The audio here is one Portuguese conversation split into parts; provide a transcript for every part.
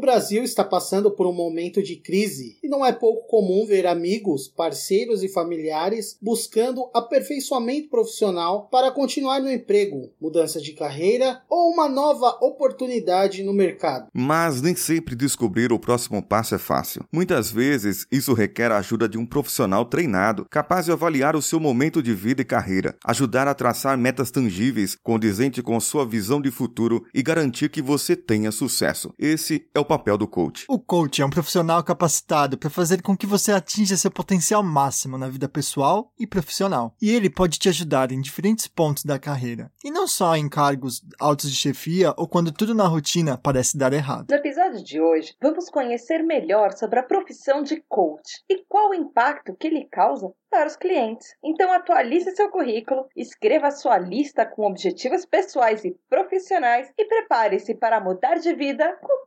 Brasil está passando por um momento de crise e não é pouco comum ver amigos, parceiros e familiares buscando aperfeiçoamento profissional para continuar no emprego, mudança de carreira ou uma nova oportunidade no mercado. Mas nem sempre descobrir o próximo passo é fácil. Muitas vezes isso requer a ajuda de um profissional treinado, capaz de avaliar o seu momento de vida e carreira, ajudar a traçar metas tangíveis condizente com sua visão de futuro e garantir que você tenha sucesso. Esse é o papel do coach. O coach é um profissional capacitado para fazer com que você atinja seu potencial máximo na vida pessoal e profissional. E ele pode te ajudar em diferentes pontos da carreira. E não só em cargos altos de chefia ou quando tudo na rotina parece dar errado. No episódio de hoje, vamos conhecer melhor sobre a profissão de coach e qual o impacto que ele causa para os clientes. Então atualize seu currículo, escreva sua lista com objetivos pessoais e profissionais e prepare-se para mudar de vida com o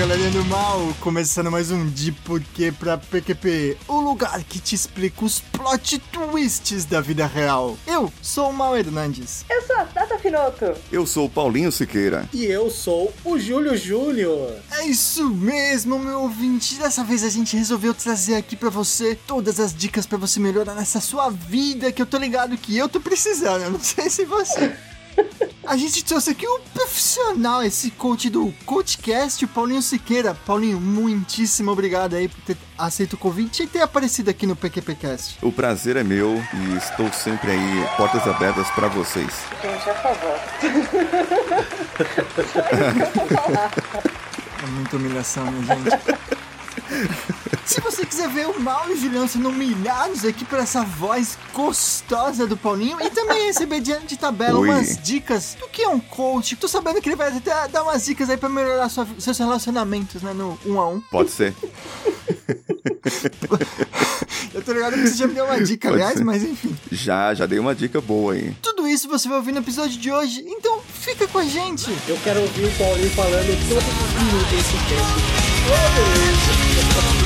galerinha do mal, começando mais um De Porquê pra PQP, o lugar que te explica os plot twists da vida real. Eu sou o Mal Hernandes. Eu sou a Tata Finoto. Eu sou o Paulinho Siqueira. E eu sou o Júlio Júnior. É isso mesmo, meu ouvinte. Dessa vez a gente resolveu trazer aqui pra você todas as dicas pra você melhorar nessa sua vida que eu tô ligado que eu tô precisando. Eu não sei se você. A gente trouxe aqui um profissional, esse coach do CoachCast, o Paulinho Siqueira. Paulinho, muitíssimo obrigado aí por ter aceito o convite e ter aparecido aqui no PQPcast. O prazer é meu e estou sempre aí, portas abertas para vocês. Gente, por favor. É muita humilhação, minha gente. Se você quiser ver o Mal e o Julião sendo humilhados aqui por essa voz gostosa do Paulinho e também receber diante de tabela Oi. umas dicas do que é um coach. Tô sabendo que ele vai até dar umas dicas aí pra melhorar sua- seus relacionamentos, né, no um a um. Pode ser. Eu tô ligado que você já me deu uma dica, Pode aliás, ser. mas enfim. Já, já dei uma dica boa aí. Tudo isso você vai ouvir no episódio de hoje, então fica com a gente. Eu quero ouvir o Paulinho falando todos os minutos desse cast. Começando Come on.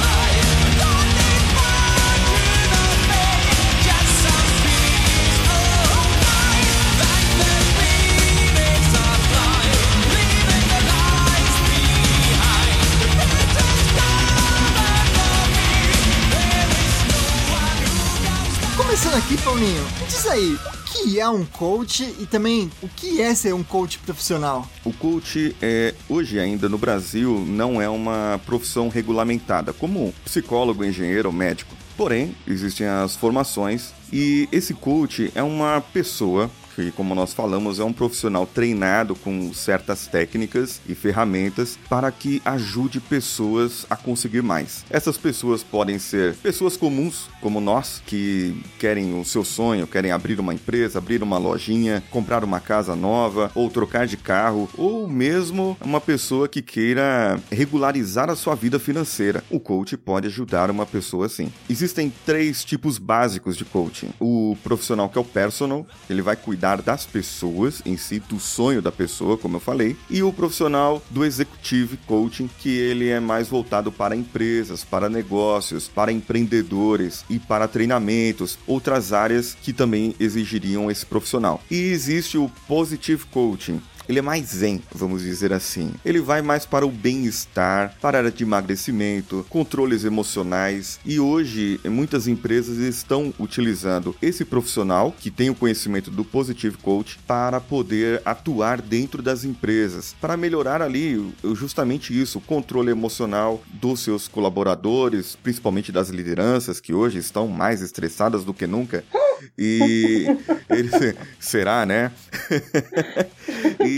Paulinho, diz aí, o que é um coach e também o que é ser um coach profissional? O coach é hoje ainda no Brasil não é uma profissão regulamentada, como psicólogo, engenheiro médico. Porém, existem as formações e esse coach é uma pessoa que, como nós falamos, é um profissional treinado com certas técnicas e ferramentas para que ajude pessoas a conseguir mais. Essas pessoas podem ser pessoas comuns, como nós, que querem o seu sonho, querem abrir uma empresa, abrir uma lojinha, comprar uma casa nova, ou trocar de carro, ou mesmo uma pessoa que queira regularizar a sua vida financeira. O coach pode ajudar uma pessoa assim. Existem três tipos básicos de coaching. O profissional que é o personal, ele vai cuidar das pessoas em si, do sonho da pessoa, como eu falei, e o profissional do executive coaching, que ele é mais voltado para empresas, para negócios, para empreendedores e para treinamentos, outras áreas que também exigiriam esse profissional. E existe o positive coaching, ele é mais zen, vamos dizer assim. Ele vai mais para o bem-estar, para a área de emagrecimento, controles emocionais. E hoje, muitas empresas estão utilizando esse profissional que tem o conhecimento do Positive Coach para poder atuar dentro das empresas, para melhorar ali justamente isso, o controle emocional dos seus colaboradores, principalmente das lideranças que hoje estão mais estressadas do que nunca. E ele será, né? e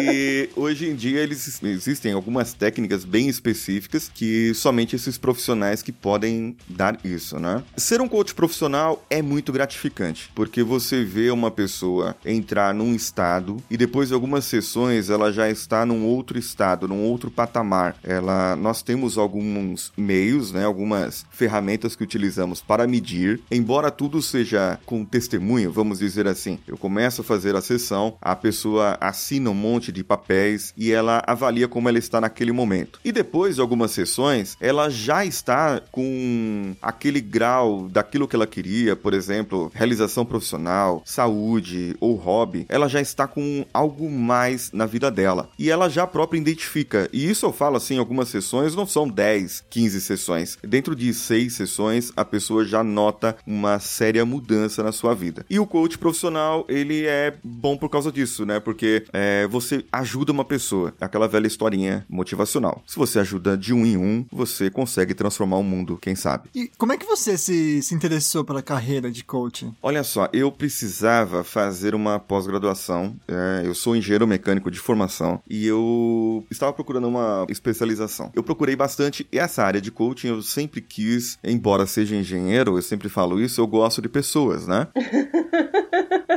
Hoje em dia eles existem algumas técnicas bem específicas que somente esses profissionais que podem dar isso, né? Ser um coach profissional é muito gratificante, porque você vê uma pessoa entrar num estado e depois de algumas sessões ela já está num outro estado, num outro patamar. Ela nós temos alguns meios, né, algumas ferramentas que utilizamos para medir, embora tudo seja com testemunho, vamos dizer assim. Eu começo a fazer a sessão, a pessoa assina um monte de papéis e ela avalia como ela está naquele momento. E depois de algumas sessões, ela já está com aquele grau daquilo que ela queria, por exemplo, realização profissional, saúde ou hobby, ela já está com algo mais na vida dela. E ela já própria identifica. E isso eu falo assim, algumas sessões não são 10, 15 sessões. Dentro de 6 sessões, a pessoa já nota uma séria mudança na sua vida. E o coach profissional, ele é bom por causa disso, né? Porque é, você ajuda uma pessoa. Aquela velha historinha motivacional. Se você ajuda de um em um, você consegue transformar o mundo, quem sabe. E como é que você se, se interessou pela carreira de coaching? Olha só, eu precisava fazer uma pós-graduação. É, eu sou engenheiro mecânico de formação e eu estava procurando uma especialização. Eu procurei bastante essa área de coaching. Eu sempre quis, embora seja engenheiro, eu sempre falo isso, eu gosto de pessoas, né?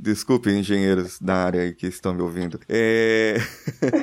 Desculpe, engenheiros da área que estão me ouvindo. É...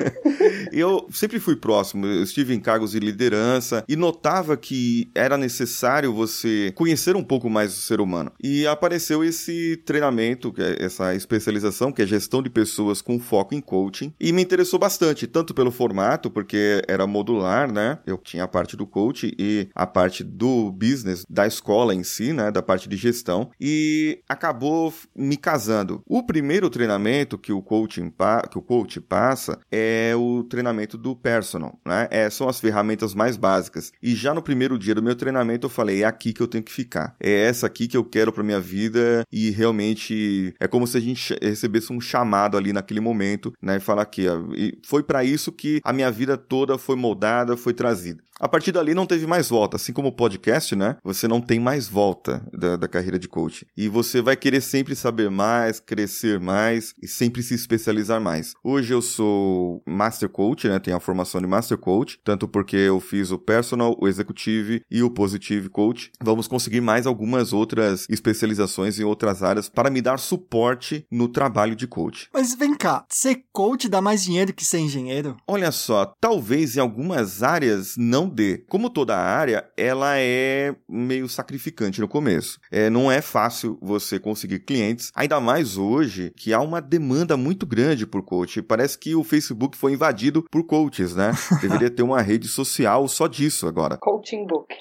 eu sempre fui próximo, eu estive em cargos de liderança e notava que era necessário você conhecer um pouco mais o ser humano. E apareceu esse treinamento, é essa especialização, que é gestão de pessoas com foco em coaching, e me interessou bastante, tanto pelo formato, porque era modular, né? Eu tinha a parte do coach e a parte do business, da escola em si, né? Da parte de gestão, e acabou me casando o primeiro treinamento que o coaching que o coach passa é o treinamento do personal, né? É, são as ferramentas mais básicas. E já no primeiro dia do meu treinamento eu falei, é aqui que eu tenho que ficar. É essa aqui que eu quero para minha vida e realmente é como se a gente recebesse um chamado ali naquele momento, né? E falar aqui, ó, foi para isso que a minha vida toda foi moldada, foi trazida. A partir dali não teve mais volta, assim como o podcast, né? Você não tem mais volta da, da carreira de coach. E você vai querer sempre saber mais, crescer mais e sempre se especializar mais. Hoje eu sou Master Coach, né? Tenho a formação de Master Coach, tanto porque eu fiz o Personal, o Executive e o Positive Coach. Vamos conseguir mais algumas outras especializações em outras áreas para me dar suporte no trabalho de coach. Mas vem cá, ser coach dá mais dinheiro que ser engenheiro? Olha só, talvez em algumas áreas não Como toda área, ela é meio sacrificante no começo. É, não é fácil você conseguir clientes, ainda mais hoje que há uma demanda muito grande por coach. Parece que o Facebook foi invadido por coaches, né? Deveria ter uma rede social só disso agora. Coaching Book.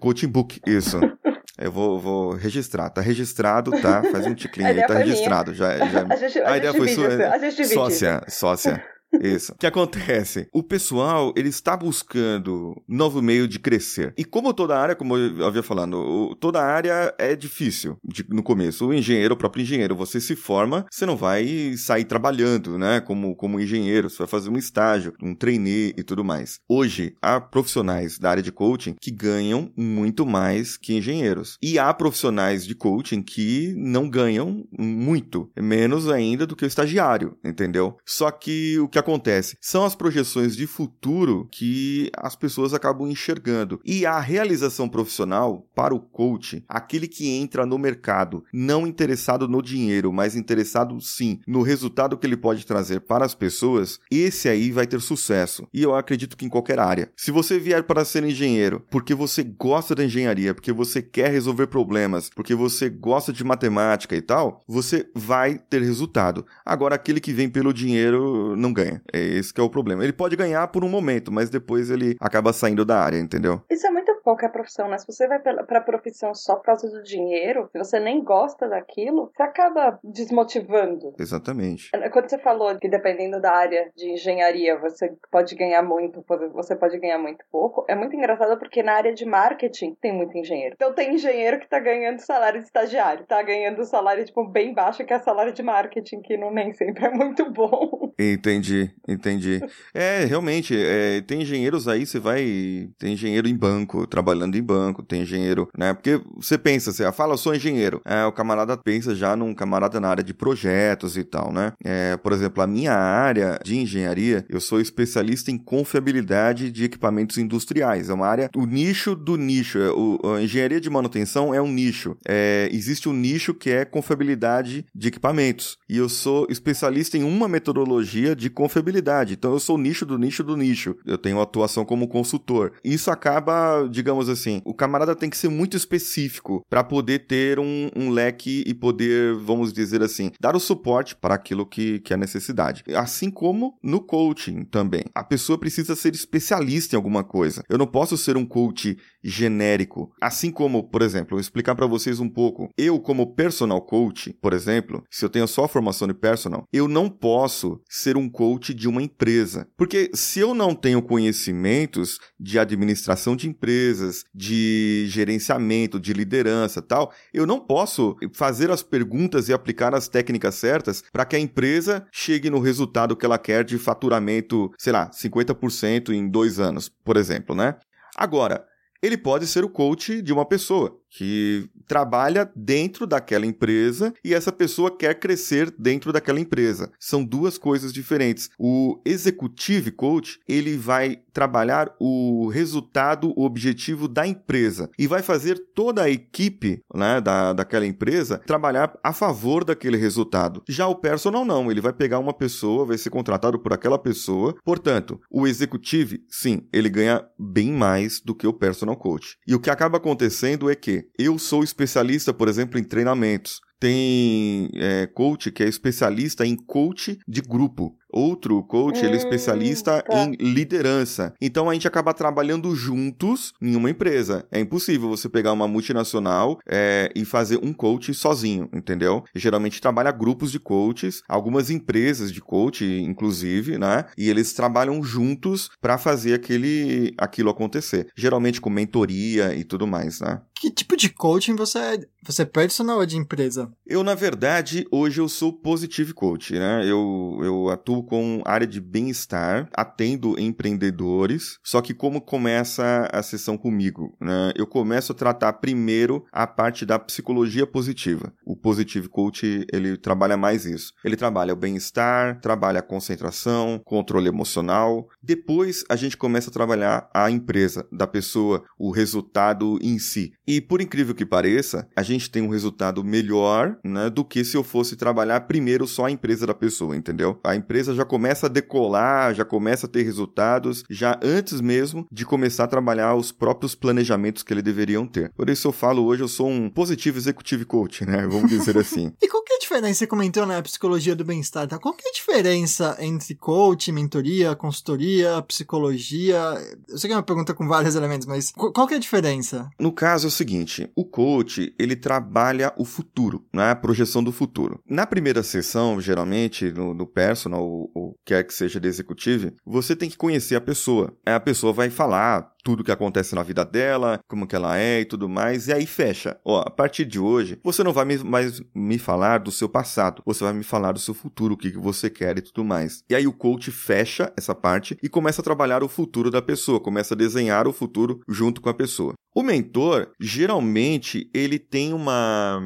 Coaching Book, isso. Eu vou, vou, registrar. Tá registrado, tá? Faz um ticlinho aí, tá registrado. Já, já... A, gente, a, a ideia foi sua. A gente sócia, sócia. Isso. O que acontece? O pessoal, ele está buscando novo meio de crescer. E como toda área, como eu havia falando, toda área é difícil de, no começo. O engenheiro, o próprio engenheiro, você se forma, você não vai sair trabalhando, né, como, como engenheiro. Você vai fazer um estágio, um trainee e tudo mais. Hoje, há profissionais da área de coaching que ganham muito mais que engenheiros. E há profissionais de coaching que não ganham muito, menos ainda do que o estagiário, entendeu? Só que o que acontece? São as projeções de futuro que as pessoas acabam enxergando. E a realização profissional para o coach, aquele que entra no mercado não interessado no dinheiro, mas interessado sim no resultado que ele pode trazer para as pessoas, esse aí vai ter sucesso. E eu acredito que em qualquer área. Se você vier para ser engenheiro porque você gosta da engenharia, porque você quer resolver problemas, porque você gosta de matemática e tal, você vai ter resultado. Agora, aquele que vem pelo dinheiro não ganha. É esse que é o problema. Ele pode ganhar por um momento, mas depois ele acaba saindo da área, entendeu? Isso é muito qualquer profissão, né? Se você vai pra profissão só por causa do dinheiro, se você nem gosta daquilo, você acaba desmotivando. Exatamente. Quando você falou que dependendo da área de engenharia, você pode ganhar muito, você pode ganhar muito pouco, é muito engraçado porque na área de marketing tem muito engenheiro. Então tem engenheiro que tá ganhando salário de estagiário, tá ganhando salário, tipo, bem baixo, que é salário de marketing, que não nem sempre é muito bom. Entendi, entendi. É, realmente, é, tem engenheiros aí, você vai. Tem engenheiro em banco trabalhando em banco, tem engenheiro, né? Porque você pensa, você fala, eu sou engenheiro. É, o camarada pensa já num camarada na área de projetos e tal, né? É, por exemplo, a minha área de engenharia, eu sou especialista em confiabilidade de equipamentos industriais. É uma área, o nicho do nicho. É, o, a engenharia de manutenção é um nicho. É, existe um nicho que é confiabilidade de equipamentos. E eu sou especialista em uma metodologia de confiabilidade. Então eu sou o nicho do nicho do nicho. Eu tenho atuação como consultor. Isso acaba, digamos assim, o camarada tem que ser muito específico para poder ter um, um, leque e poder, vamos dizer assim, dar o suporte para aquilo que, que é necessidade. Assim como no coaching também. A pessoa precisa ser especialista em alguma coisa. Eu não posso ser um coach genérico. Assim como, por exemplo, vou explicar para vocês um pouco. Eu, como personal coach, por exemplo, se eu tenho só formação de personal, eu não posso ser um coach de uma empresa. Porque se eu não tenho conhecimentos de administração de empresas, de gerenciamento, de liderança tal, eu não posso fazer as perguntas e aplicar as técnicas certas para que a empresa chegue no resultado que ela quer de faturamento, sei lá, 50% em dois anos, por exemplo, né? Agora, ele pode ser o coach de uma pessoa que trabalha dentro daquela empresa e essa pessoa quer crescer dentro daquela empresa. São duas coisas diferentes. O executive coach, ele vai trabalhar o resultado, o objetivo da empresa e vai fazer toda a equipe né, da, daquela empresa trabalhar a favor daquele resultado. Já o personal não, ele vai pegar uma pessoa, vai ser contratado por aquela pessoa. Portanto, o executive, sim, ele ganha bem mais do que o personal coach. E o que acaba acontecendo é que eu sou especialista, por exemplo, em treinamentos. Tem é, coach que é especialista em coach de grupo. Outro coach, ele é especialista tá. em liderança. Então a gente acaba trabalhando juntos em uma empresa. É impossível você pegar uma multinacional é, e fazer um coach sozinho, entendeu? E, geralmente trabalha grupos de coaches, algumas empresas de coach, inclusive, né? E eles trabalham juntos para fazer aquele, aquilo acontecer. Geralmente com mentoria e tudo mais, né? Que tipo de coaching você é? Você é personal ou é de empresa? Eu, na verdade, hoje eu sou positive coach, né? Eu, eu atuo com área de bem-estar, atendo empreendedores, só que como começa a sessão comigo, né? Eu começo a tratar primeiro a parte da psicologia positiva. O positive coach, ele trabalha mais isso. Ele trabalha o bem-estar, trabalha a concentração, controle emocional. Depois a gente começa a trabalhar a empresa da pessoa, o resultado em si. E por incrível que pareça, a gente tem um resultado melhor, né, do que se eu fosse trabalhar primeiro só a empresa da pessoa, entendeu? A empresa já começa a decolar, já começa a ter resultados, já antes mesmo de começar a trabalhar os próprios planejamentos que eles deveriam ter. Por isso eu falo hoje, eu sou um positivo executive coach, né? Vamos dizer assim. e qual que é diferença? Você comentou na psicologia do bem-estar, tá? Qual que é a diferença entre coach, mentoria, consultoria, psicologia? Eu sei que é uma pergunta com vários elementos, mas qual que é a diferença? No caso, seguinte, o coach, ele trabalha o futuro, né? A projeção do futuro. Na primeira sessão, geralmente, no, no personal, ou, ou quer que seja de executivo, você tem que conhecer a pessoa. A pessoa vai falar tudo que acontece na vida dela, como que ela é e tudo mais, e aí fecha. Ó, a partir de hoje, você não vai mais me falar do seu passado, você vai me falar do seu futuro, o que, que você quer e tudo mais. E aí o coach fecha essa parte e começa a trabalhar o futuro da pessoa, começa a desenhar o futuro junto com a pessoa. O mentor, geralmente, ele tem uma,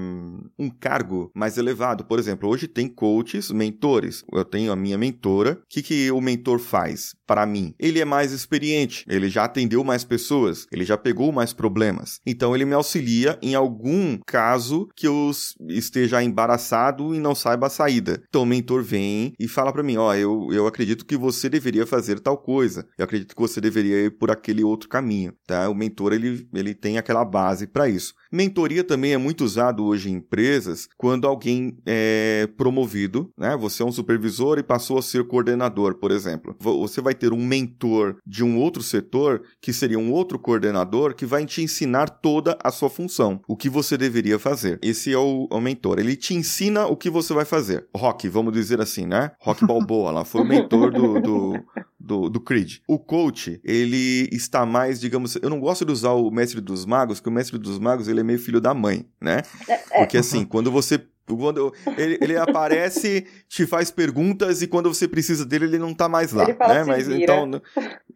um cargo mais elevado. Por exemplo, hoje tem coaches, mentores. Eu tenho a minha mentora. O que, que o mentor faz para mim? Ele é mais experiente, ele já atendeu mais pessoas, ele já pegou mais problemas. Então ele me auxilia em algum caso que eu esteja embaraçado e não saiba a saída. Então o mentor vem e fala para mim, ó, oh, eu, eu acredito que você deveria fazer tal coisa. Eu acredito que você deveria ir por aquele outro caminho, tá? O mentor ele, ele tem aquela base para isso. Mentoria também é muito usado hoje em empresas quando alguém é promovido, né? Você é um supervisor e passou a ser coordenador, por exemplo. Você vai ter um mentor de um outro setor que seria um outro coordenador que vai te ensinar toda a sua função, o que você deveria fazer. Esse é o, o mentor. Ele te ensina o que você vai fazer. Rock, vamos dizer assim, né? Rock Balboa lá foi o mentor do, do do, do Creed. O coach, ele está mais, digamos, eu não gosto de usar o mestre dos magos, porque o mestre dos magos ele é meio filho da mãe, né? É, é. Porque assim, quando você quando ele, ele aparece, te faz perguntas e quando você precisa dele, ele não tá mais lá, Ele fala, né? "Se Mas vira." então,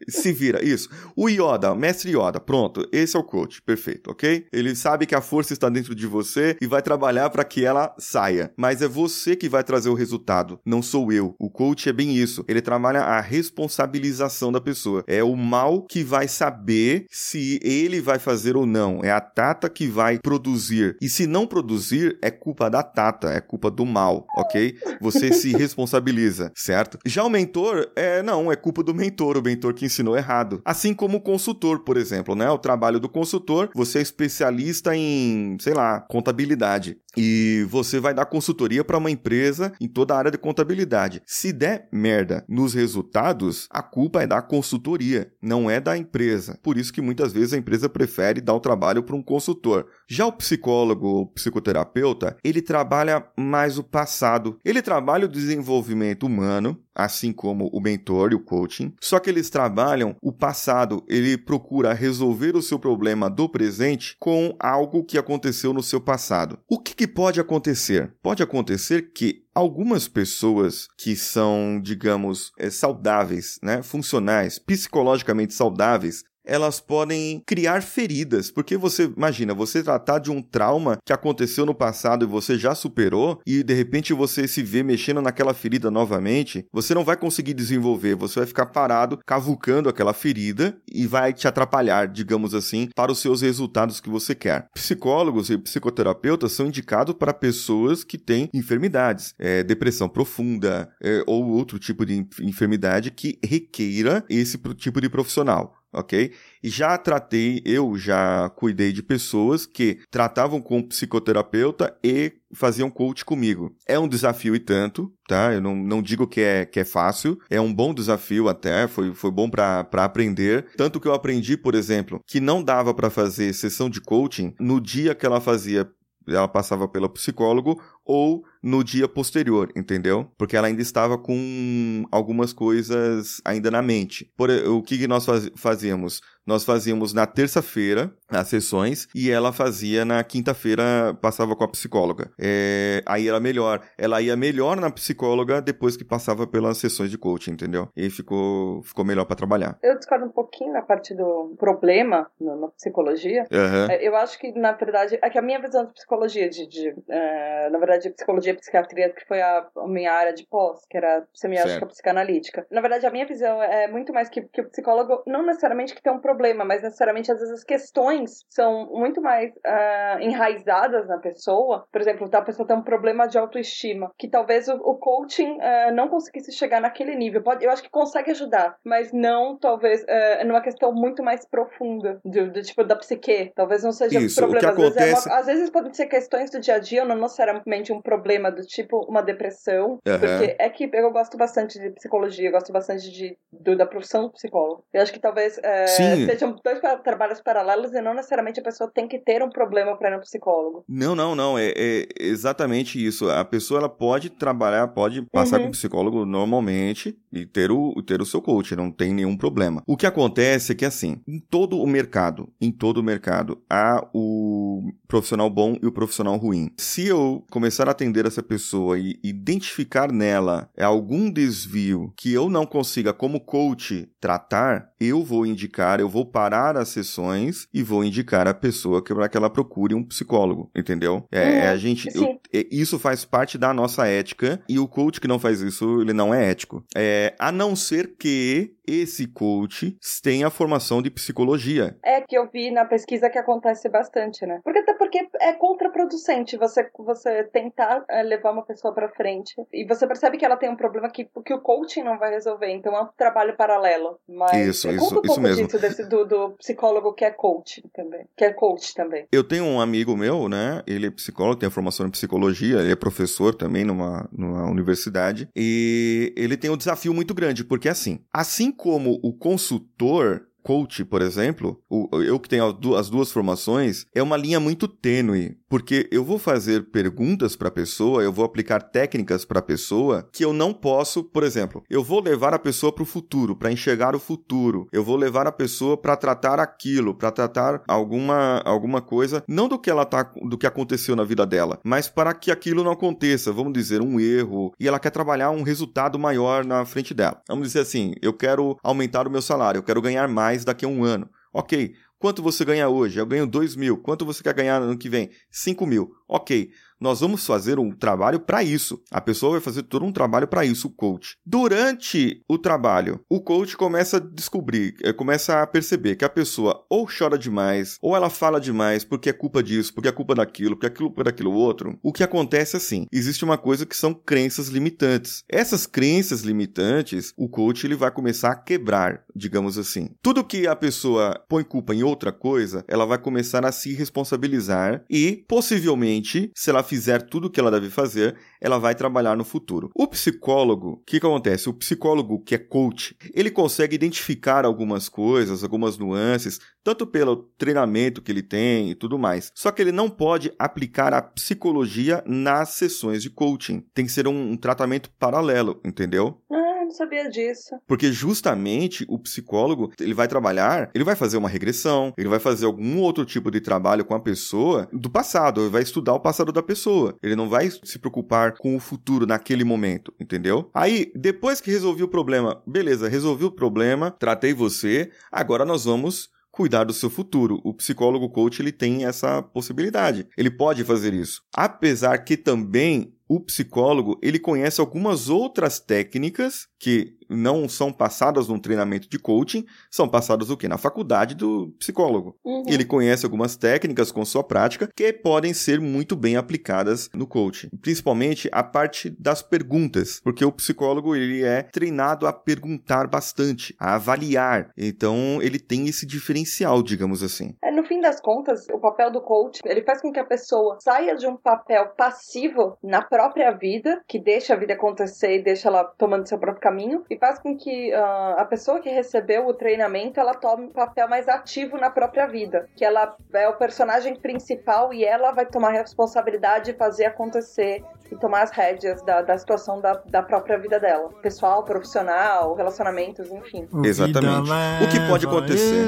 Se vira, isso. O Yoda, mestre Yoda, pronto, esse é o coach, perfeito, ok? Ele sabe que a força está dentro de você e vai trabalhar para que ela saia. Mas é você que vai trazer o resultado, não sou eu. O coach é bem isso. Ele trabalha a responsabilização da pessoa. É o mal que vai saber se ele vai fazer ou não. É a Tata que vai produzir. E se não produzir, é culpa da Tata, é culpa do mal, ok? Você se responsabiliza, certo? Já o mentor, é não, é culpa do mentor, o mentor que ensinou errado. Assim como o consultor, por exemplo, né? O trabalho do consultor, você é especialista em, sei lá, contabilidade. E você vai dar consultoria para uma empresa em toda a área de contabilidade. Se der merda nos resultados, a culpa é da consultoria, não é da empresa. Por isso que muitas vezes a empresa prefere dar o trabalho para um consultor. Já o psicólogo ou psicoterapeuta, ele trabalha mais o passado. Ele trabalha o desenvolvimento humano, assim como o mentor e o coaching. Só que eles trabalham o passado, ele procura resolver o seu problema do presente com algo que aconteceu no seu passado. O que, que pode acontecer? Pode acontecer que algumas pessoas que são, digamos, é, saudáveis, né, funcionais, psicologicamente saudáveis, elas podem criar feridas, porque você imagina, você tratar de um trauma que aconteceu no passado e você já superou e de repente você se vê mexendo naquela ferida novamente, você não vai conseguir desenvolver, você vai ficar parado cavucando aquela ferida e vai te atrapalhar, digamos assim, para os seus resultados que você quer. Psicólogos e psicoterapeutas são indicados para pessoas que têm enfermidades, é, depressão profunda é, ou outro tipo de enfermidade que requeira esse tipo de profissional ok? E já tratei, eu já cuidei de pessoas que tratavam com psicoterapeuta e faziam coach comigo. É um desafio e tanto, tá? Eu não, não digo que é, que é fácil, é um bom desafio até, foi, foi bom para aprender. Tanto que eu aprendi, por exemplo, que não dava para fazer sessão de coaching no dia que ela fazia ela passava pelo psicólogo ou no dia posterior, entendeu? Porque ela ainda estava com algumas coisas ainda na mente. Por, o que, que nós faz, fazíamos? Nós fazíamos na terça-feira as sessões e ela fazia na quinta-feira, passava com a psicóloga. É, aí era melhor. Ela ia melhor na psicóloga depois que passava pelas sessões de coaching, entendeu? E ficou, ficou melhor para trabalhar. Eu discordo um pouquinho na parte do problema na, na psicologia. Uhum. Eu acho que, na verdade, é que a minha visão de psicologia, de, de uh, na verdade, psicologia e psiquiatria, que foi a, a, minha área de pós, que era semiótica psicanalítica. Na verdade, a minha visão é muito mais que, que o psicólogo, não necessariamente que tem um problema problema, mas necessariamente às vezes as questões são muito mais uh, enraizadas na pessoa. Por exemplo, a pessoa tem um problema de autoestima, que talvez o, o coaching uh, não conseguisse chegar naquele nível. Pode, eu acho que consegue ajudar, mas não talvez uh, numa questão muito mais profunda do, do tipo da psique. Talvez não seja Isso, problema. Às, acontece... vezes é uma, às vezes podem ser questões do dia a dia, não necessariamente um problema do tipo uma depressão. Uhum. Porque é que eu gosto bastante de psicologia, eu gosto bastante de, do, da profissão psicólogo. Eu acho que talvez Sim sejam dois trabalhos paralelos e não necessariamente a pessoa tem que ter um problema para ir no psicólogo. Não, não, não. É, é, exatamente isso. A pessoa ela pode trabalhar, pode passar uhum. com psicólogo normalmente e ter o, ter o seu coach, não tem nenhum problema. O que acontece é que, assim, em todo o mercado, em todo o mercado, há o profissional bom e o profissional ruim. Se eu começar a atender essa pessoa e identificar nela algum desvio que eu não consiga, como coach, tratar, eu vou indicar, eu vou parar as sessões e vou indicar a pessoa para que ela procure um psicólogo, entendeu? É, uhum, a gente, eu, é, isso faz parte da nossa ética e o coach que não faz isso, ele não é ético. É, a não ser que esse coach tenha a formação de psicologia. É que eu vi na pesquisa que acontece bastante, né? Porque até porque é contraproducente você você tentar é, levar uma pessoa para frente e você percebe que ela tem um problema que, que o coaching não vai resolver, então é um trabalho paralelo. Mas isso, isso, um isso mesmo. Disso, desse, do, do, psicólogo que é coach também, que é coach também. Eu tenho um amigo meu, né? Ele é psicólogo, tem a formação em psicologia, ele é professor também numa, numa universidade e ele tem um desafio muito grande porque assim, assim como o consultor coach, por exemplo, eu que tenho as duas formações, é uma linha muito tênue, porque eu vou fazer perguntas para a pessoa, eu vou aplicar técnicas para a pessoa que eu não posso, por exemplo, eu vou levar a pessoa para o futuro, para enxergar o futuro, eu vou levar a pessoa para tratar aquilo, para tratar alguma, alguma coisa, não do que ela tá, do que aconteceu na vida dela, mas para que aquilo não aconteça, vamos dizer, um erro, e ela quer trabalhar um resultado maior na frente dela. Vamos dizer assim, eu quero aumentar o meu salário, eu quero ganhar mais daqui a um ano. Ok, quanto você ganha hoje? Eu ganho 2 mil. Quanto você quer ganhar no ano que vem? 5 mil. Ok, nós vamos fazer um trabalho para isso. A pessoa vai fazer todo um trabalho para isso, o coach. Durante o trabalho, o coach começa a descobrir, eh, começa a perceber que a pessoa ou chora demais, ou ela fala demais porque é culpa disso, porque é culpa daquilo, porque é culpa daquilo outro. O que acontece é assim, existe uma coisa que são crenças limitantes. Essas crenças limitantes, o coach ele vai começar a quebrar, digamos assim. Tudo que a pessoa põe culpa em outra coisa, ela vai começar a se responsabilizar e, possivelmente, se ela fizer tudo o que ela deve fazer, ela vai trabalhar no futuro. O psicólogo, o que, que acontece? O psicólogo que é coach, ele consegue identificar algumas coisas, algumas nuances, tanto pelo treinamento que ele tem e tudo mais. Só que ele não pode aplicar a psicologia nas sessões de coaching. Tem que ser um, um tratamento paralelo, entendeu? Ah, não sabia disso. Porque justamente o psicólogo, ele vai trabalhar, ele vai fazer uma regressão, ele vai fazer algum outro tipo de trabalho com a pessoa do passado, ele vai estudar o passado da pessoa. Ele não vai se preocupar com o futuro naquele momento, entendeu? Aí, depois que resolvi o problema, beleza, resolvi o problema, tratei você, agora nós vamos cuidar do seu futuro. O psicólogo coach ele tem essa possibilidade. Ele pode fazer isso. Apesar que também o psicólogo ele conhece algumas outras técnicas que não são passadas num treinamento de coaching, são passadas o quê? Na faculdade do psicólogo. Uhum. Ele conhece algumas técnicas com sua prática que podem ser muito bem aplicadas no coaching, principalmente a parte das perguntas, porque o psicólogo ele é treinado a perguntar bastante, a avaliar. Então ele tem esse diferencial, digamos assim. É, no fim das contas, o papel do coach, ele faz com que a pessoa saia de um papel passivo na própria vida, que deixa a vida acontecer e deixa ela tomando seu próprio caminho, e faz com que ah, a pessoa que recebeu o treinamento, ela tome um papel mais ativo na própria vida, que ela é o personagem principal e ela vai tomar a responsabilidade de fazer acontecer e tomar as rédeas da, da situação da, da própria vida dela. Pessoal, profissional, relacionamentos, enfim. O Exatamente. O que pode acontecer?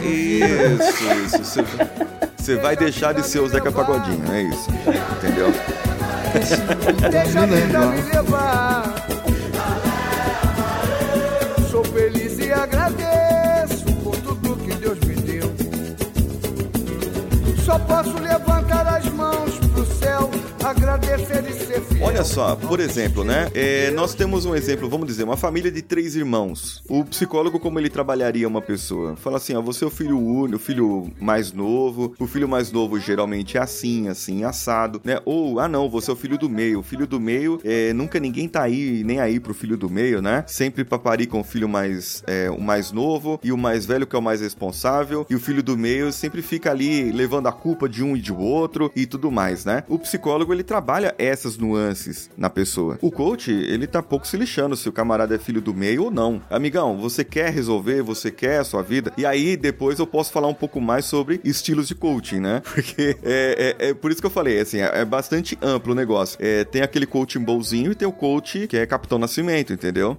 Isso, isso. Você, você vai deixar de ser o Zeca Pagodinho, é isso. Entendeu? Deixa a vida me levar. Sou feliz e agradeço por tudo que Deus me deu. Só posso levantar as mãos pro céu, agradecer. Olha só, por exemplo, né? É, nós temos um exemplo, vamos dizer, uma família de três irmãos. O psicólogo, como ele trabalharia uma pessoa? Fala assim, ó, você é o filho único, o filho mais novo. O filho mais novo geralmente é assim, assim, assado, né? Ou, ah não, você é o filho do meio. O filho do meio, é, nunca ninguém tá aí, nem aí pro filho do meio, né? Sempre paparica o filho mais, é, o mais novo e o mais velho que é o mais responsável. E o filho do meio sempre fica ali levando a culpa de um e de outro e tudo mais, né? O psicólogo, ele trabalha essas nuances na pessoa. O coach, ele tá pouco se lixando se o camarada é filho do meio ou não. Amigão, você quer resolver, você quer a sua vida. E aí, depois eu posso falar um pouco mais sobre estilos de coaching, né? Porque é, é, é por isso que eu falei, assim, é, é bastante amplo o negócio. É, tem aquele coaching bolzinho e tem o coach que é Capitão Nascimento, entendeu?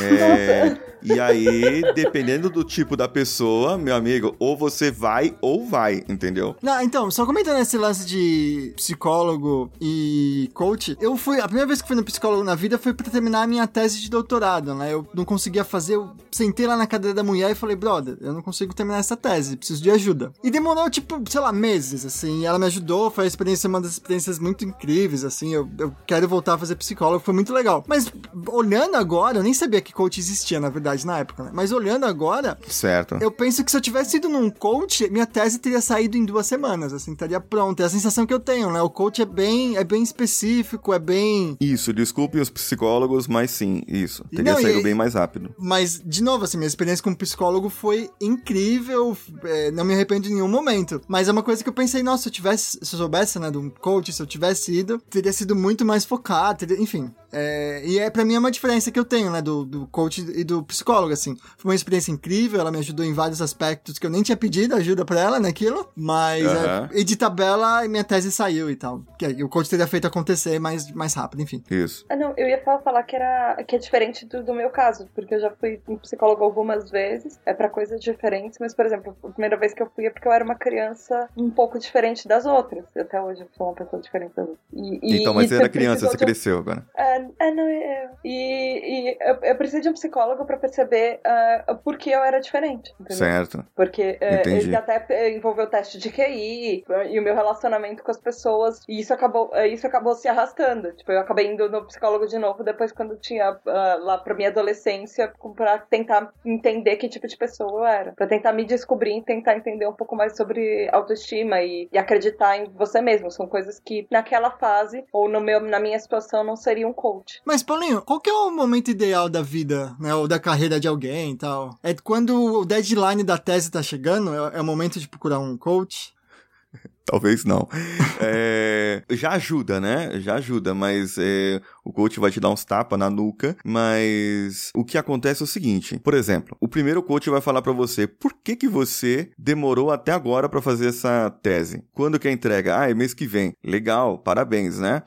É, e aí, dependendo do tipo da pessoa, meu amigo, ou você vai ou vai, entendeu? Não, então, só comentando esse lance de psicólogo e coach, eu fui. A primeira vez que fui no psicólogo na vida foi pra terminar a minha tese de doutorado, né? Eu não conseguia fazer, eu sentei lá na cadeira da mulher e falei, brother, eu não consigo terminar essa tese, preciso de ajuda. E demorou, tipo, sei lá, meses, assim, ela me ajudou, foi a experiência, uma das experiências muito incríveis, assim, eu, eu quero voltar a fazer psicólogo, foi muito legal. Mas, olhando agora, eu nem sabia que coach existia, na verdade, na época, né? Mas olhando agora, Certo. eu penso que se eu tivesse ido num coach, minha tese teria saído em duas semanas, assim, estaria pronta. É a sensação que eu tenho, né? O coach é bem, é bem específico, é bem. Isso, desculpe os psicólogos, mas sim, isso. Teria Não, e- saído bem mais rápido. Mas, de novo, assim, minha experiência como psicólogo foi incrível, é, não me arrependo em nenhum momento. Mas é uma coisa que eu pensei, nossa, se eu tivesse, se eu soubesse, né, de um coach, se eu tivesse ido, teria sido muito mais focado, teria- enfim. É, e é, pra mim é uma diferença que eu tenho, né, do, do coach e do psicólogo, assim. Foi uma experiência incrível, ela me ajudou em vários aspectos que eu nem tinha pedido ajuda pra ela naquilo, mas Aham. é, e de tabela minha tese saiu e tal. Que o coach teria feito acontecer mais, mais rápido, enfim. Isso. Ah, não, eu ia falar, falar que era que é diferente do, do meu caso, porque eu já fui um psicólogo algumas vezes, é pra coisas diferentes, mas, por exemplo, a primeira vez que eu fui é porque eu era uma criança um pouco diferente das outras. Até hoje eu sou uma pessoa diferente das outras. E- e- então, mas e você era você criança, você cresceu agora. É, é, não, é, e, e eu, eu preciso de um psicólogo pra perceber ah, por que eu era diferente. Entendeu? Certo. Porque Entendi. ele até envolveu o teste de QI e o meu relacionamento com as pessoas. E isso acabou, isso acabou se arrastando. Tipo, eu acabei indo no psicólogo de novo depois quando eu tinha ah, lá pra minha adolescência pra tentar entender que tipo de pessoa eu era. Pra tentar me descobrir e tentar entender um pouco mais sobre autoestima e, e acreditar em você mesmo. São coisas que naquela fase ou no meu, na minha situação não seria um coach. Mas, Paulinho, qual que é o momento ideal da vida, né, ou da carreira de alguém e tal? É quando o deadline da tese tá chegando? É, é o momento de procurar um coach? Talvez não. É, já ajuda, né? Já ajuda, mas é, o coach vai te dar uns tapas na nuca. Mas o que acontece é o seguinte: por exemplo, o primeiro coach vai falar pra você por que, que você demorou até agora pra fazer essa tese. Quando que é a entrega? Ah, é mês que vem. Legal, parabéns, né?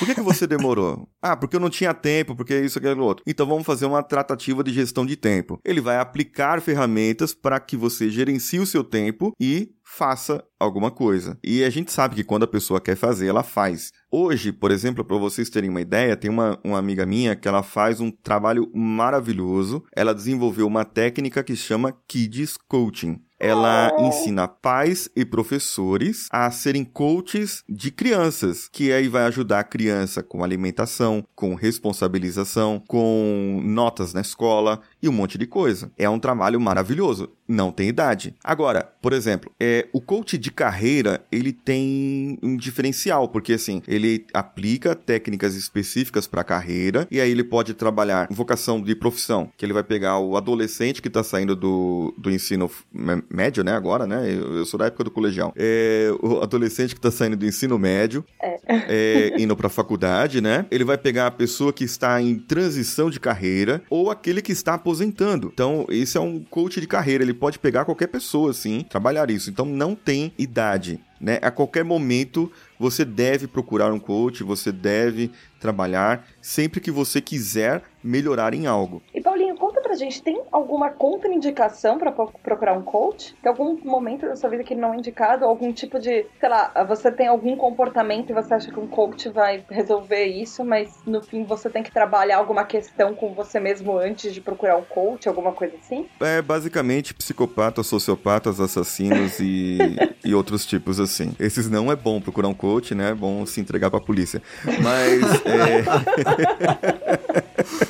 Por que, que você demorou? Ah, porque eu não tinha tempo, porque isso, aquilo, outro. Então vamos fazer uma tratativa de gestão de tempo. Ele vai aplicar ferramentas para que você gerencie o seu tempo e faça alguma coisa. E a gente sabe que quando a pessoa quer fazer, ela faz. Hoje, por exemplo, para vocês terem uma ideia, tem uma, uma amiga minha que ela faz um trabalho maravilhoso. Ela desenvolveu uma técnica que chama Kids Coaching. Ela ensina pais e professores a serem coaches de crianças, que aí vai ajudar a criança com alimentação, com responsabilização, com notas na escola e um monte de coisa. É um trabalho maravilhoso, não tem idade. Agora, por exemplo, é, o coach de carreira, ele tem um diferencial, porque assim, ele aplica técnicas específicas para a carreira e aí ele pode trabalhar vocação de profissão, que ele vai pegar o adolescente que está saindo do, do ensino mé- médio, né, agora, né, eu, eu sou da época do colegial, é, o adolescente que está saindo do ensino médio, é, indo para a faculdade, né, ele vai pegar a pessoa que está em transição de carreira ou aquele que está aposentando. Então, esse é um coach de carreira, ele pode pegar qualquer pessoa, assim, trabalhar isso. Então, não tem idade, né? A qualquer momento você deve procurar um coach, você deve trabalhar sempre que você quiser melhorar em algo. E Paulinho, conta pra gente, tem alguma contraindicação pra pro- procurar um coach? Tem algum momento da sua vida que não é indicado? Algum tipo de, sei lá, você tem algum comportamento e você acha que um coach vai resolver isso, mas no fim você tem que trabalhar alguma questão com você mesmo antes de procurar um coach, alguma coisa assim? É basicamente psicopatas, sociopatas, assassinos e, e outros tipos assim. Esses não é bom procurar um coach, né? É bom se entregar pra polícia. Mas é...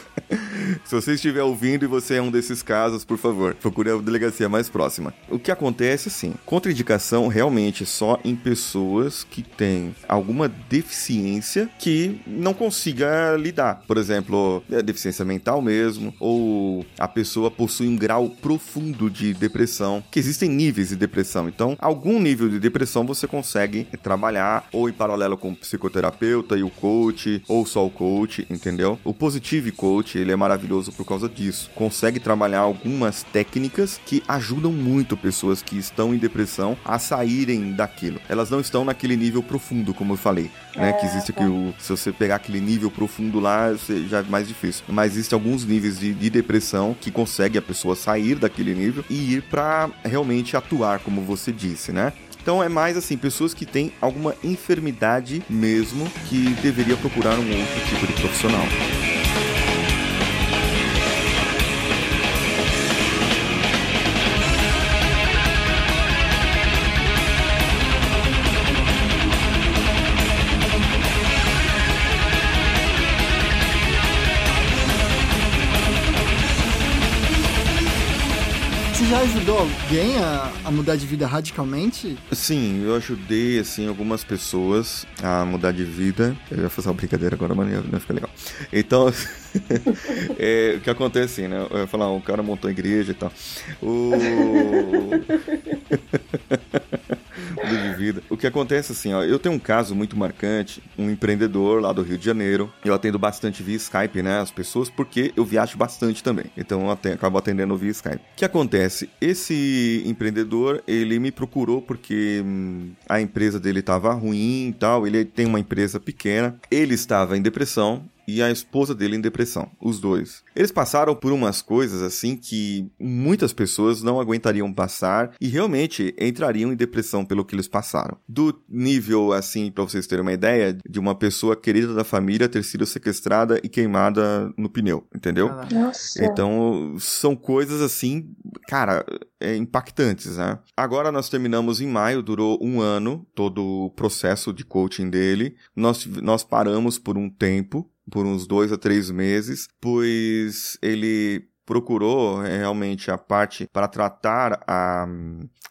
Se você estiver ouvindo e você é um desses casos, por favor, procure a delegacia mais próxima. O que acontece, assim, contraindicação realmente só em pessoas que têm alguma deficiência que não consiga lidar. Por exemplo, é deficiência mental mesmo, ou a pessoa possui um grau profundo de depressão, que existem níveis de depressão. Então, algum nível de depressão você consegue trabalhar, ou em paralelo com o psicoterapeuta e o coach, ou só o coach, entendeu? O Positive Coach, ele é maravilhoso por causa disso. Consegue trabalhar algumas técnicas que ajudam muito pessoas que estão em depressão a saírem daquilo. Elas não estão naquele nível profundo, como eu falei, né? Que existe que o, se você pegar aquele nível profundo lá, já é mais difícil. Mas existem alguns níveis de, de depressão que consegue a pessoa sair daquele nível e ir pra realmente atuar, como você disse, né? Então é mais assim, pessoas que têm alguma enfermidade mesmo que deveria procurar um outro tipo de profissional. Já ajudou alguém a, a mudar de vida radicalmente? Sim, eu ajudei, assim, algumas pessoas a mudar de vida. Eu ia fazer uma brincadeira agora, mas não ia- ia ficar legal. Então, é, o que acontece, assim, né? Eu ia falar, o cara montou a igreja e tal. O... O que acontece assim, ó, eu tenho um caso muito marcante, um empreendedor lá do Rio de Janeiro. Eu atendo bastante via Skype, né, as pessoas, porque eu viajo bastante também. Então eu atendo, acabo atendendo via Skype. O que acontece? Esse empreendedor, ele me procurou porque hum, a empresa dele estava ruim e tal. Ele tem uma empresa pequena. Ele estava em depressão e a esposa dele em depressão, os dois. Eles passaram por umas coisas assim que muitas pessoas não aguentariam passar e realmente entrariam em depressão pelo que eles passaram. Do nível assim, para vocês terem uma ideia, de uma pessoa querida da família ter sido sequestrada e queimada no pneu, entendeu? Nossa. Então, são coisas assim, cara, é, impactantes, né? Agora nós terminamos em maio, durou um ano todo o processo de coaching dele. Nós, nós paramos por um tempo, por uns dois a três meses, pois ele procurou é, realmente a parte para tratar a,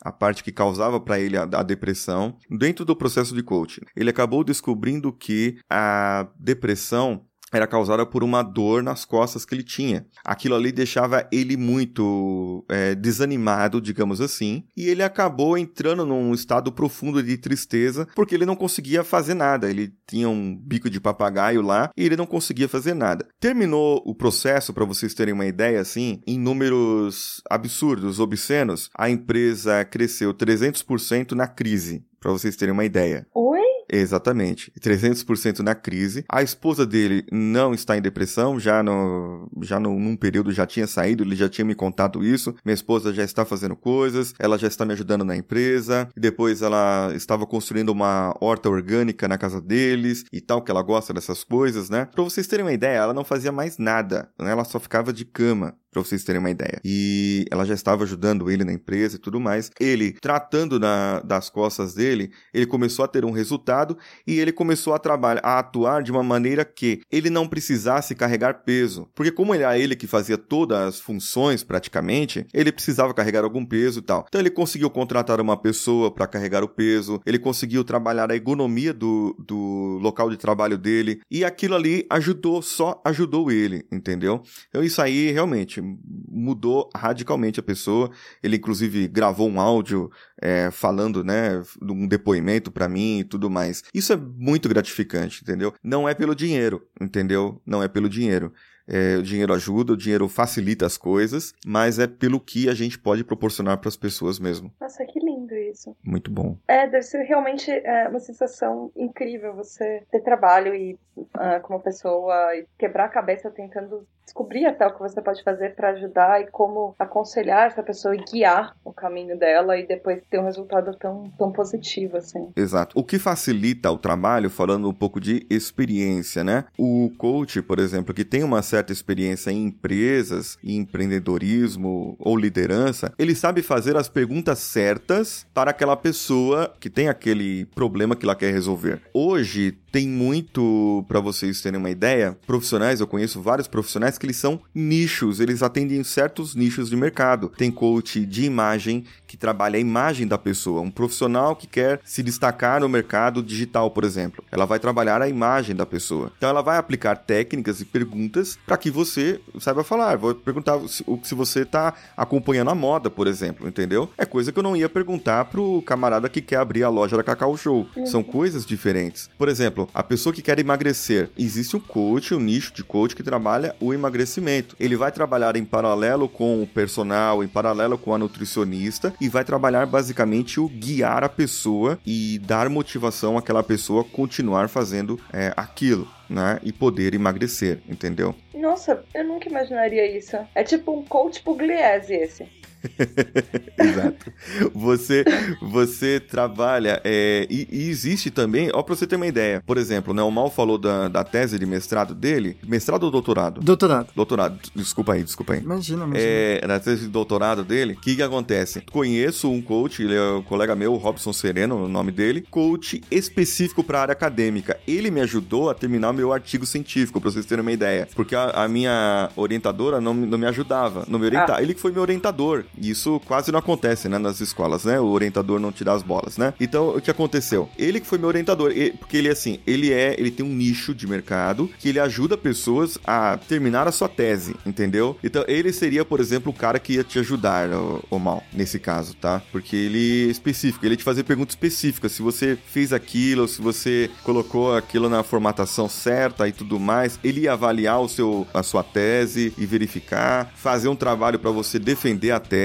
a parte que causava para ele a, a, depressão dentro do processo de coaching. Ele acabou descobrindo que a depressão era causada por uma dor nas costas que ele tinha. Aquilo ali deixava ele muito é, desanimado, digamos assim, e ele acabou entrando num estado profundo de tristeza porque ele não conseguia fazer nada. Ele tinha um bico de papagaio lá e ele não conseguia fazer nada. Terminou o processo, para vocês terem uma ideia, assim, em números absurdos, obscenos, a empresa cresceu 300% na crise. Para vocês terem uma ideia. Oi? Exatamente. 300% na crise. A esposa dele não está em depressão, já no já no, num período já tinha saído, ele já tinha me contado isso. Minha esposa já está fazendo coisas, ela já está me ajudando na empresa. Depois ela estava construindo uma horta orgânica na casa deles e tal, que ela gosta dessas coisas, né? Para vocês terem uma ideia, ela não fazia mais nada, né? Ela só ficava de cama para vocês terem uma ideia. E ela já estava ajudando ele na empresa e tudo mais. Ele, tratando na, das costas dele, ele começou a ter um resultado e ele começou a trabalhar, a atuar de uma maneira que ele não precisasse carregar peso. Porque como era ele que fazia todas as funções praticamente, ele precisava carregar algum peso e tal. Então ele conseguiu contratar uma pessoa para carregar o peso, ele conseguiu trabalhar a ergonomia do, do local de trabalho dele e aquilo ali ajudou, só ajudou ele, entendeu? Então isso aí realmente mudou radicalmente a pessoa. Ele inclusive gravou um áudio é, falando, né, um depoimento para mim e tudo mais. Isso é muito gratificante, entendeu? Não é pelo dinheiro, entendeu? Não é pelo dinheiro. É, o dinheiro ajuda, o dinheiro facilita as coisas, mas é pelo que a gente pode proporcionar para as pessoas mesmo. Nossa, que lindo isso. Muito bom. É, deve ser realmente é, uma sensação incrível você ter trabalho e uh, como pessoa e quebrar a cabeça tentando descobrir até o que você pode fazer para ajudar e como aconselhar essa pessoa e guiar o caminho dela e depois ter um resultado tão, tão positivo assim. Exato. O que facilita o trabalho, falando um pouco de experiência, né? O coach, por exemplo, que tem uma certa experiência em empresas, em empreendedorismo ou liderança, ele sabe fazer as perguntas certas para aquela pessoa que tem aquele problema que ela quer resolver. Hoje tem muito, para vocês terem uma ideia, profissionais, eu conheço vários profissionais que eles são nichos, eles atendem certos nichos de mercado. Tem coach de imagem que trabalha a imagem da pessoa, um profissional que quer se destacar no mercado digital, por exemplo. Ela vai trabalhar a imagem da pessoa. Então ela vai aplicar técnicas e perguntas para que você saiba falar. Vou perguntar se, se você está acompanhando a moda, por exemplo, entendeu? É coisa que eu não ia perguntar pro camarada que quer abrir a loja da Cacau Show. São coisas diferentes. Por exemplo, a pessoa que quer emagrecer, existe um coach, um nicho de coach que trabalha o emagrecimento. Ele vai trabalhar em paralelo com o personal, em paralelo com a nutricionista e vai trabalhar basicamente o guiar a pessoa e dar motivação àquela pessoa continuar fazendo é, aquilo. Né, e poder emagrecer, entendeu? Nossa, eu nunca imaginaria isso. É tipo um coach pugliese esse. Exato. Você, você trabalha é, e, e, existe também, ó, pra você ter uma ideia. Por exemplo, né, o Mal falou da, da tese de mestrado dele. Mestrado ou doutorado? Doutorado. Doutorado. Desculpa aí, desculpa aí. Imagina, imagina. É, na tese de doutorado dele, o que que acontece? Conheço um coach, ele é um colega meu, Robson Sereno, o nome dele, coach específico para área acadêmica. Ele me ajudou a terminar o meu artigo científico, pra vocês terem uma ideia. Porque a, a minha orientadora não, não me ajudava, não me orientava. Ah. Ele que foi meu orientador. E isso quase não acontece, né, nas escolas, né? O orientador não te dá as bolas, né? Então, o que aconteceu? Ele que foi meu orientador, e- porque ele assim, ele é, ele tem um nicho de mercado que ele ajuda pessoas a terminar a sua tese, entendeu? Então, ele seria, por exemplo, o cara que ia te ajudar, o, o mal, nesse caso, tá? Porque ele é específico, ele ia te fazer perguntas específicas, se você fez aquilo, se você colocou aquilo na formatação certa e tudo mais, ele ia avaliar o seu, a sua tese e verificar, fazer um trabalho para você defender a tese,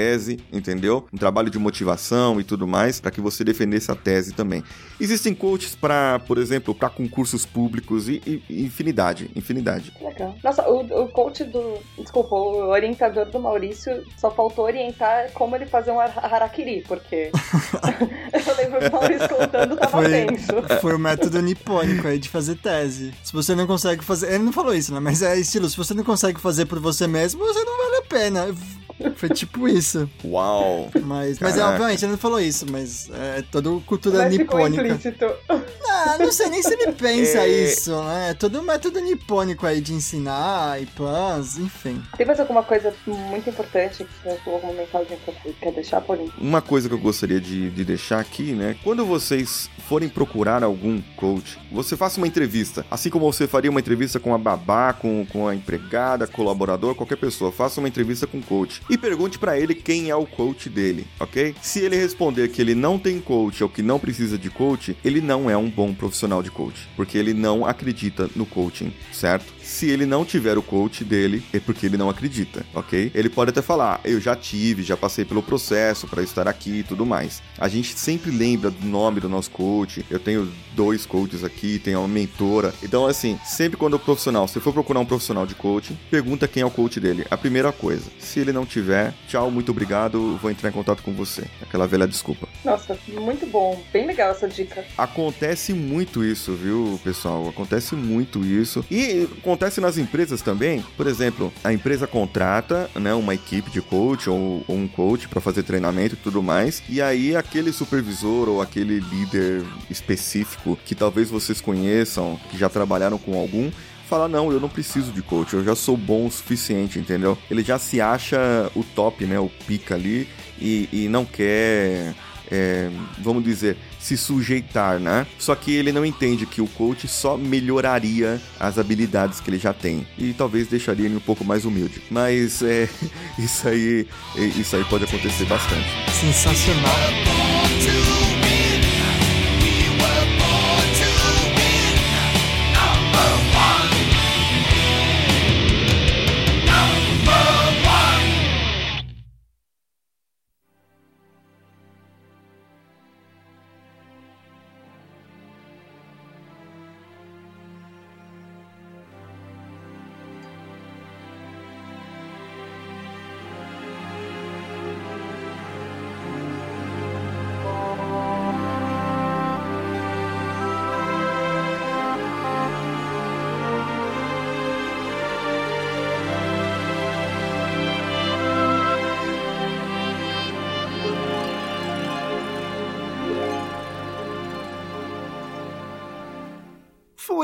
entendeu? Um trabalho de motivação e tudo mais, para que você defendesse a tese também. Existem coaches para, por exemplo, para concursos públicos e, e- infinidade, infinidade. Legal. Nossa, o, o coach do. Desculpa, o orientador do Maurício só faltou orientar como ele fazer um har- harakiri, porque. eu lembro o Maurício contando, tava Foi, tenso. foi o método nipônico aí de fazer tese. Se você não consegue fazer. Ele não falou isso, né? Mas é estilo, se você não consegue fazer por você mesmo, você não vale a pena. Foi tipo isso. Uau! Mas, mas é, obviamente, ele não falou isso, mas é toda cultura Mas nipônica. implícito. Ah, não sei nem se ele pensa É. isso, né? É todo um método nipônico aí de ensinar e pãs, enfim. Tem mais alguma coisa muito importante que você que você quer deixar, Paulinho? Uma coisa que eu gostaria de, de deixar aqui, né? Quando vocês forem procurar algum coach, você faça uma entrevista. Assim como você faria uma entrevista com a babá, com, com a empregada, colaborador, qualquer pessoa. Faça uma entrevista com o coach. E pergunte pra ele quem é o coach dele, ok? Se ele responder que ele não tem coach ou que não precisa de coach, ele não é um bom profissional de coach. Porque ele não acredita no coaching, certo? Se ele não tiver o coach dele, é porque ele não acredita, ok? Ele pode até falar, eu já tive, já passei pelo processo para estar aqui e tudo mais. A gente sempre lembra do nome do nosso coach. Eu tenho dois coaches aqui, tenho uma mentora. Então, assim, sempre quando o profissional, se for procurar um profissional de coaching, pergunta quem é o coach dele. A primeira coisa. Se ele não tiver, tchau, muito obrigado, vou entrar em contato com você. Aquela velha desculpa. Nossa, muito bom. Bem legal essa dica. Acontece muito isso, viu, pessoal? Acontece muito isso. E acontece nas empresas também. Por exemplo, a empresa contrata, né, uma equipe de coach ou, ou um coach para fazer treinamento e tudo mais. E aí aquele supervisor ou aquele líder específico que talvez vocês conheçam, que já trabalharam com algum, fala, não, eu não preciso de coach, eu já sou bom o suficiente, entendeu? Ele já se acha o top, né? O pica ali e, e não quer, é, vamos dizer, se sujeitar, né? Só que ele não entende que o coach só melhoraria as habilidades que ele já tem e talvez deixaria ele um pouco mais humilde. Mas é isso aí, isso aí pode acontecer bastante. Sensacional.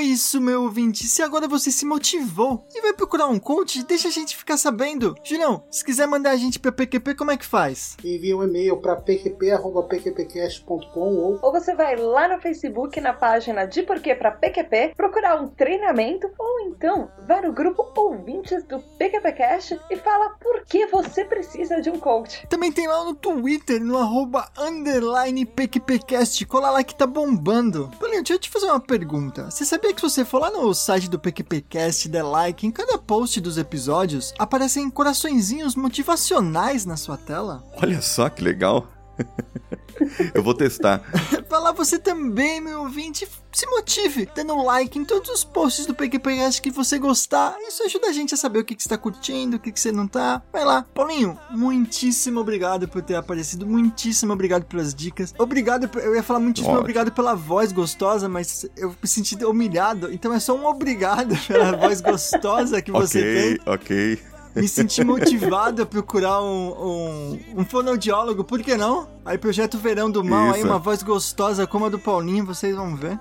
Foi isso, meu ouvinte. Se agora você se motivou e vai procurar um coach, deixa a gente ficar sabendo. Julião, se quiser mandar a gente pra PQP, como é que faz? Envia um e-mail para pqp.pqpcast.com ou Ou você vai lá no Facebook, na página de Porquê pra PQP, procurar um treinamento, ou então vai no grupo Ouvintes do PQPcast e fala por que você precisa de um coach. Também tem lá no Twitter, no arroba underline PQPcast. Cola lá que tá bombando. Paulinho, deixa eu te fazer uma pergunta. Você sabia que se você for lá no site do PQPcast e der like em cada post dos episódios, aparecem coraçõezinhos motivacionais na sua tela? Olha só que legal. Eu vou testar. Vai lá você também, meu ouvinte, se motive, dando like em todos os posts do PQPcast que você gostar. Isso ajuda a gente a saber o que, que você tá curtindo, o que, que você não tá. Vai lá. Paulinho, muitíssimo obrigado por ter aparecido, muitíssimo obrigado pelas dicas. Obrigado, por- eu ia falar muitíssimo Ótimo. obrigado pela voz gostosa, mas eu me senti humilhado, então é só um obrigado pela voz gostosa que você tem ok, ok. Me senti motivado a procurar um, um, um fonoaudiólogo, por que não? Aí, Projeto Verão do Mal, aí Isso. uma voz gostosa como a do Paulinho, vocês vão ver.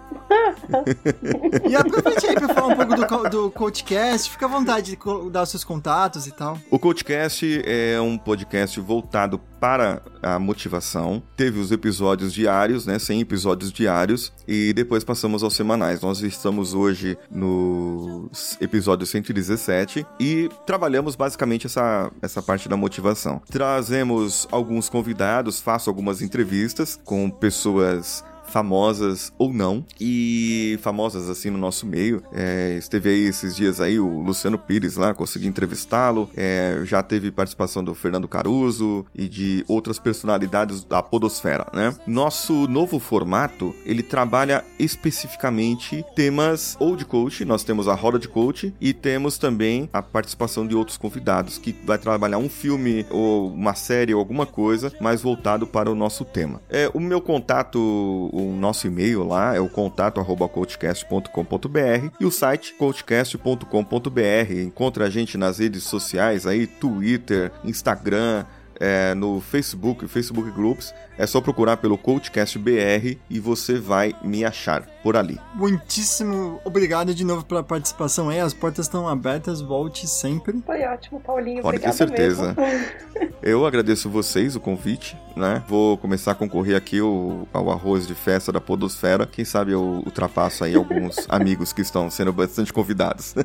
E aproveite aí pra falar um pouco do, do Coachcast, fica à vontade de dar os seus contatos e tal. O Coachcast é um podcast voltado para a motivação. Teve os episódios diários, né? 100 episódios diários. E depois passamos aos semanais. Nós estamos hoje no episódio 117 e trabalhamos basicamente essa, essa parte da motivação. Trazemos alguns convidados, faço algumas entrevistas com pessoas famosas ou não, e famosas assim no nosso meio. É, esteve aí esses dias aí o Luciano Pires lá, consegui entrevistá-lo. É, já teve participação do Fernando Caruso e de outras personalidades da podosfera, né? Nosso novo formato, ele trabalha especificamente temas ou de coach, nós temos a roda de coach e temos também a participação de outros convidados que vai trabalhar um filme ou uma série ou alguma coisa mais voltado para o nosso tema. É, o meu contato, o nosso e-mail lá é o contato arroba coachcast.com.br e o site coachcast.com.br. Encontre a gente nas redes sociais aí, Twitter, Instagram, é, no Facebook, Facebook Groups. É só procurar pelo Coachcast BR e você vai me achar por ali. Muitíssimo obrigado de novo pela participação aí, as portas estão abertas, volte sempre. Foi ótimo, Paulinho. Pode ter certeza. mesmo. Eu agradeço vocês o convite, né? Vou começar a concorrer aqui o- ao arroz de festa da Podosfera. Quem sabe eu ultrapasso aí alguns amigos que estão sendo bastante convidados.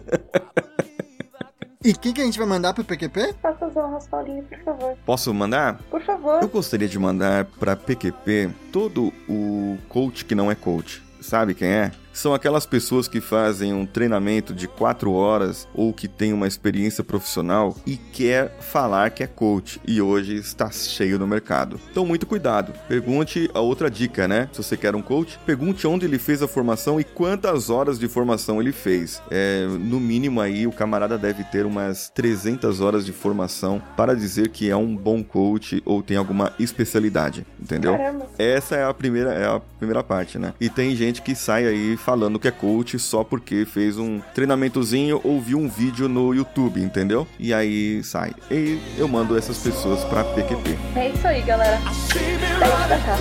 E quem que a gente vai mandar pro PQP? Faça as honras, Paulinho, por favor. Posso mandar? Por favor. Eu gostaria de mandar para PQP todo o coach que não é coach. Sabe quem é? São aquelas pessoas que fazem um treinamento de 4 horas ou que tem uma experiência profissional e quer falar que é coach e hoje está cheio no mercado. Então, muito cuidado. Pergunte a outra dica, né? Se você quer um coach, pergunte onde ele fez a formação e quantas horas de formação ele fez. É, no mínimo aí, o camarada deve ter umas 300 horas de formação para dizer que é um bom coach ou tem alguma especialidade, entendeu? Caramba. Essa é a primeira, é a primeira parte, né? E tem gente que sai aí falando que é coach só porque fez um treinamentozinho ou viu um vídeo no YouTube, entendeu? E aí sai. E eu mando essas pessoas pra PQP. É isso aí, galera. Beijo pra cá.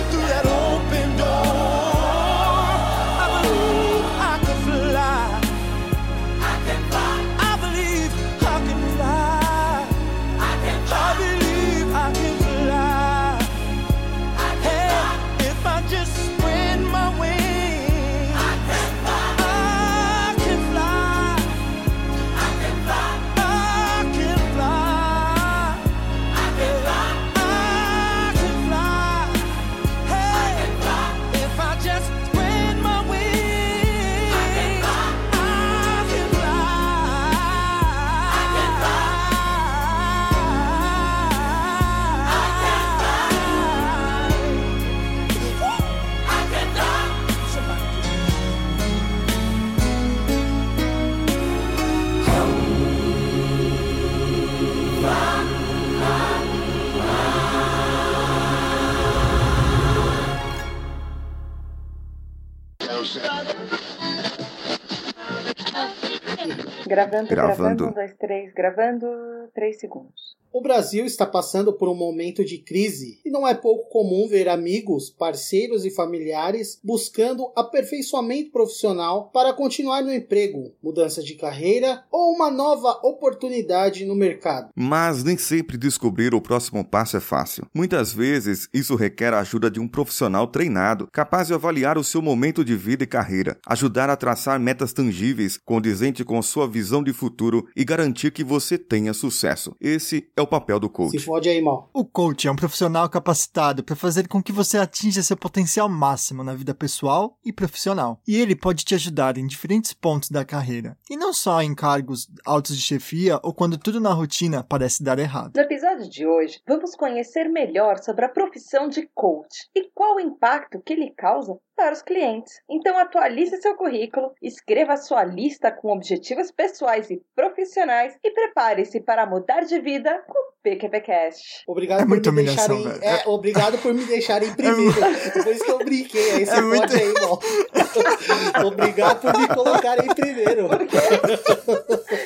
Gravando, gravando, Gravando. um, dois, três, gravando, três segundos. O Brasil está passando por um momento de crise não é pouco comum ver amigos, parceiros e familiares buscando aperfeiçoamento profissional para continuar no emprego, mudança de carreira ou uma nova oportunidade no mercado. Mas nem sempre descobrir o próximo passo é fácil. Muitas vezes, isso requer a ajuda de um profissional treinado, capaz de avaliar o seu momento de vida e carreira, ajudar a traçar metas tangíveis, condizente com sua visão de futuro e garantir que você tenha sucesso. Esse é o papel do Se coach. fode aí, mal. O coach é um profissional capacitado para fazer com que você atinja seu potencial máximo na vida pessoal e profissional. E ele pode te ajudar em diferentes pontos da carreira, e não só em cargos altos de chefia ou quando tudo na rotina parece dar errado. No episódio de hoje, vamos conhecer melhor sobre a profissão de coach e qual o impacto que ele causa para os clientes. Então atualize seu currículo, escreva sua lista com objetivos pessoais e profissionais e prepare-se para mudar de vida com o PQPcast. Obrigado É por me humilhação, deixarem. velho. É, obrigado por me deixarem em primeiro. Por isso que eu brinquei. Aí você É pode muito- aí, mal. obrigado por me colocarem em primeiro.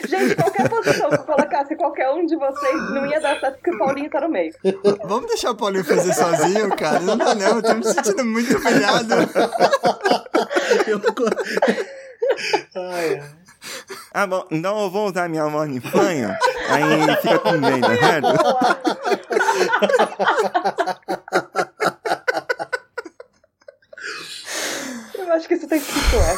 Gente, qualquer qualquer posição que eu colocasse qualquer um de vocês, não ia dar certo porque o Paulinho tá no meio. Vamos deixar o Paulinho fazer sozinho, cara? Não dá não, eu tô me sentindo muito humilhado. eu... Ai. Ah, bom, então eu vou usar minha mão de fanho, aí fica com bem, tá certo? Eu acho que você tem que ficar.